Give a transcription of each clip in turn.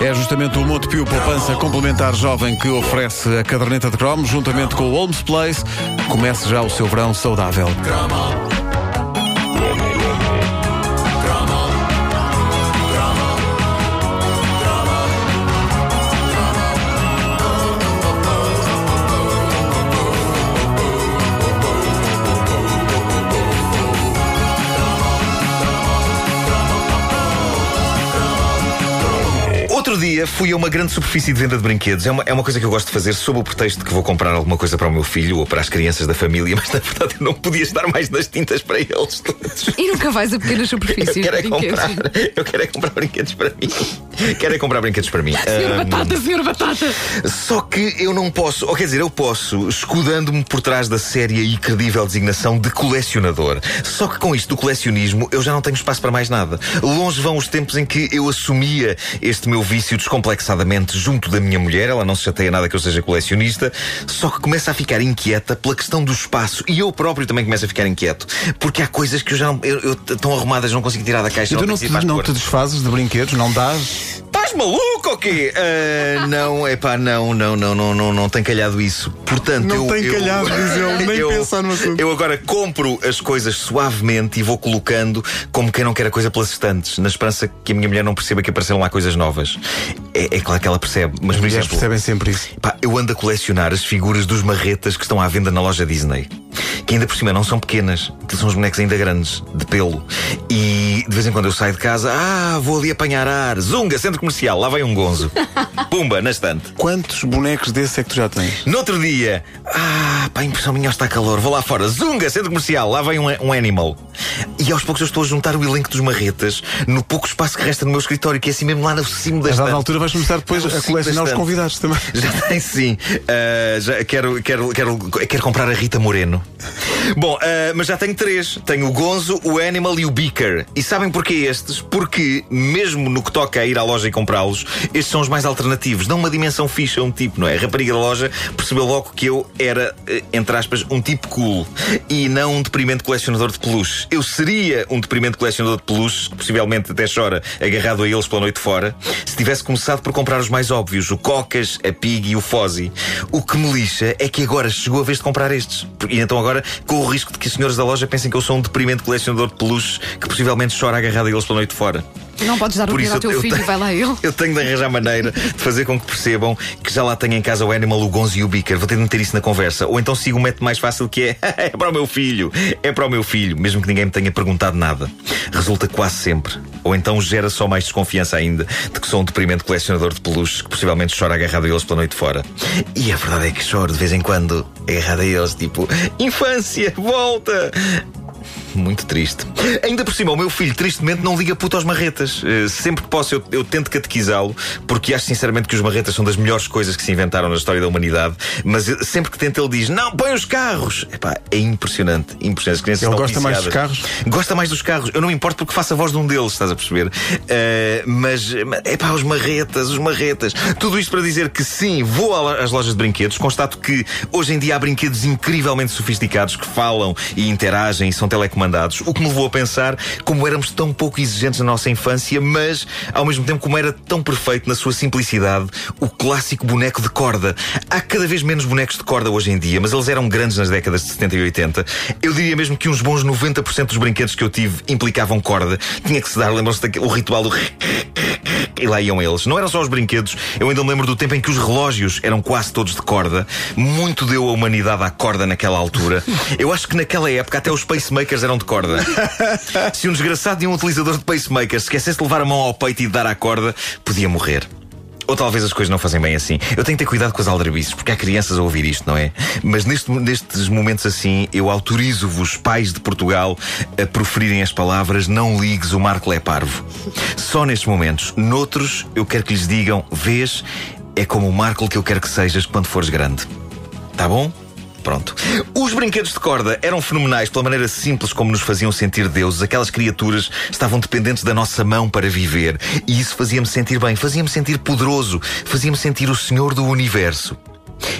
É justamente o Montepio Poupança Complementar Jovem que oferece a caderneta de cromos, juntamente com o Holmes Place. Comece já o seu verão saudável. Outro dia fui a uma grande superfície de venda de brinquedos. É uma, é uma coisa que eu gosto de fazer sob o pretexto de que vou comprar alguma coisa para o meu filho ou para as crianças da família, mas na verdade eu não podia estar mais nas tintas para eles todos. E nunca vais a pequenas Eu superfícies quero é comprar, eu quero é comprar brinquedos para mim. Quero é comprar brinquedos para mim. Senhor Ah, Batata, senhor Batata! Só que eu não posso, ou quer dizer, eu posso, escudando-me por trás da séria e credível designação de colecionador. Só que com isto do colecionismo eu já não tenho espaço para mais nada. Longe vão os tempos em que eu assumia este meu vício descomplexadamente junto da minha mulher, ela não se chateia nada que eu seja colecionista, só que começa a ficar inquieta pela questão do espaço e eu próprio também começo a ficar inquieto, porque há coisas que eu já não, eu, eu- tão arrumadas não consigo tirar da caixa. E tu não que te, não te desfazes de brinquedos? Não dás? Maluco ou quê? Ah, não, é pá, não, não, não, não, não, não tem calhado isso. Portanto, Não eu, tem eu- calhado, diz ele, nem eu- pensar no assunto. Eu agora compro as coisas suavemente e vou colocando como quem não quer a coisa pelas estantes, na esperança que a minha mulher não perceba que apareceram lá coisas novas. É, é claro que ela percebe, mas As por mulheres exemplo. percebem sempre isso. Pá, eu ando a colecionar as figuras dos marretas que estão à venda na loja Disney. Que ainda por cima não são pequenas, que são os bonecos ainda grandes, de pelo. E de vez em quando eu saio de casa, ah, vou ali apanhar ar. Zunga, centro comercial, lá vai um gonzo. Pumba, na estante. Quantos bonecos desse é que tu já tens? No outro dia, ah, pá, a impressão minha está calor, vou lá fora. Zunga, centro comercial, lá vem um, um animal. E aos poucos eu estou a juntar o elenco dos marretas no pouco espaço que resta no meu escritório, que é assim mesmo lá no cimo da A dada altura vais começar depois a colecionar os convidados também. Já tem sim. Ah, já quero, quero, quero, quero comprar a Rita Moreno. Bom, ah, mas já tenho três. Tenho o Gonzo, o Animal e o Beaker. E sabem porquê estes? Porque, mesmo no que toca a ir à loja e comprá-los, estes são os mais alternativos. Dão uma dimensão fixa a um tipo, não é? A rapariga da loja percebeu logo que eu era, eh, entre aspas, um tipo cool. E não um deprimente colecionador de peluches. Eu seria um deprimente colecionador de peluches, que possivelmente até chora agarrado a eles pela noite fora, se tivesse começado por comprar os mais óbvios, o Cocas, a Pig e o Fozzy. O que me lixa é que agora chegou a vez de comprar estes. E então agora, com o risco de que os senhores da loja pensem que eu sou um deprimente colecionador de peluches que possivelmente chora agarrado a eles pela noite fora. Não podes dar o dinheiro ao teu eu filho, tenho- vai lá ele. Eu tenho de arranjar maneira de fazer com que percebam que já lá tenho em casa o Animal, o Gonzo e o Beaker. Vou ter de meter isso na conversa. Ou então sigo o método mais fácil que é é para o meu filho, é para o meu filho, mesmo que ninguém me tenha perguntado nada. Resulta quase sempre. Ou então gera só mais desconfiança ainda de que sou um deprimente colecionador de peluches que possivelmente chora agarrado a eles pela noite fora. E a verdade é que choro de vez em quando agarrado a eles, tipo, infância, volta! Muito triste. Ainda por cima, o meu filho, tristemente, não liga puto aos marretas. Eh, sempre que posso, eu, eu tento catequizá-lo, porque acho sinceramente que os marretas são das melhores coisas que se inventaram na história da humanidade. Mas eh, sempre que tento, ele diz: Não, põe os carros! Epá, é impressionante. impressionante. As crianças Ele gosta mais dos viciadas. carros? Gosta mais dos carros. Eu não me importo porque faço a voz de um deles, estás a perceber? Eh, mas, é pá, os marretas, os marretas. Tudo isto para dizer que sim, vou às lojas de brinquedos. Constato que hoje em dia há brinquedos incrivelmente sofisticados que falam e interagem e são telecomandados. O que me levou a pensar como éramos tão pouco exigentes na nossa infância, mas ao mesmo tempo como era tão perfeito na sua simplicidade o clássico boneco de corda. Há cada vez menos bonecos de corda hoje em dia, mas eles eram grandes nas décadas de 70 e 80. Eu diria mesmo que uns bons 90% dos brinquedos que eu tive implicavam corda. Tinha que se dar, lembram-se daquele ritual do e lá iam eles. Não eram só os brinquedos, eu ainda me lembro do tempo em que os relógios eram quase todos de corda. Muito deu a humanidade à corda naquela altura. Eu acho que naquela época até os pacemakers eram de corda. Se um desgraçado e um utilizador de pacemaker se esquecesse de levar a mão ao peito e de dar à corda, podia morrer. Ou talvez as coisas não fazem bem assim. Eu tenho que ter cuidado com as aldrabices, porque há crianças a ouvir isto, não é? Mas neste- nestes momentos assim, eu autorizo-vos, pais de Portugal, a proferirem as palavras não ligues o Marco é parvo. Só nestes momentos. Noutros, eu quero que lhes digam, vês, é como o Marco que eu quero que sejas quando fores grande. Tá bom? Pronto. Os brinquedos de corda eram fenomenais pela maneira simples como nos faziam sentir deuses. Aquelas criaturas estavam dependentes da nossa mão para viver. E isso fazia-me sentir bem, fazia-me sentir poderoso, fazia-me sentir o senhor do universo.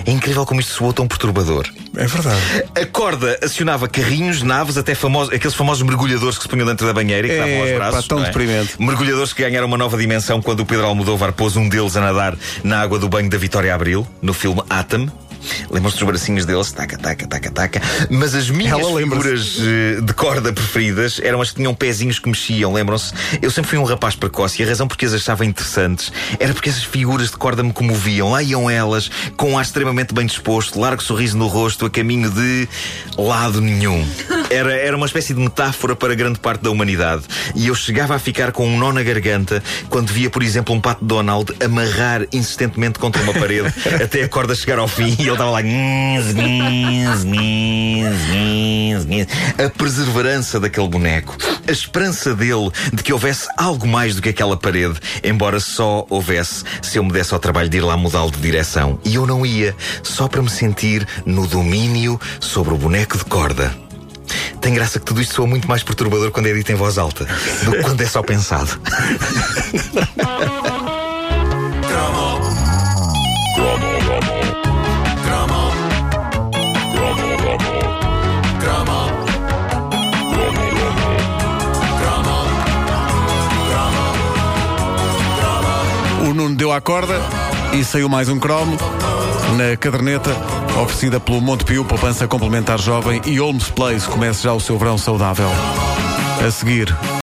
É incrível como isto soou tão perturbador. É verdade. A corda acionava carrinhos, naves, até famosos, aqueles famosos mergulhadores que se punham dentro da banheira e que É, davam aos pá, braços. tão não é? deprimente. Mergulhadores que ganharam uma nova dimensão quando o Pedro Almodóvar pôs um deles a nadar na água do banho da Vitória Abril, no filme Atom. Lembram-se dos bracinhos deles? Taca, taca, taca, taca. Mas as minhas Ela figuras eh, de corda preferidas eram as que tinham pezinhos que mexiam, lembram-se? Eu sempre fui um rapaz precoce e a razão porque as achava interessantes era porque essas figuras de corda me comoviam. Lá iam elas, com um ar extremamente bem disposto, largo sorriso no rosto, a caminho de lado nenhum. Era, era uma espécie de metáfora para grande parte da humanidade. E eu chegava a ficar com um nó na garganta quando via, por exemplo, um pato Donald amarrar insistentemente contra uma parede até a corda chegar ao fim e ele estava lá. "Nhis, nhis, nhis, nhis, nhis." A perseverança daquele boneco, a esperança dele de que houvesse algo mais do que aquela parede, embora só houvesse se eu me desse ao trabalho de ir lá mudá-lo de direção. E eu não ia, só para me sentir no domínio sobre o boneco de corda. Tem graça que tudo isto soa muito mais perturbador quando é dito em voz alta do que quando é só pensado. O Nuno deu à corda e saiu mais um cromo na caderneta oferecida pelo Montepio, poupança complementar jovem e Holmes Place. Começa já o seu verão saudável. A seguir,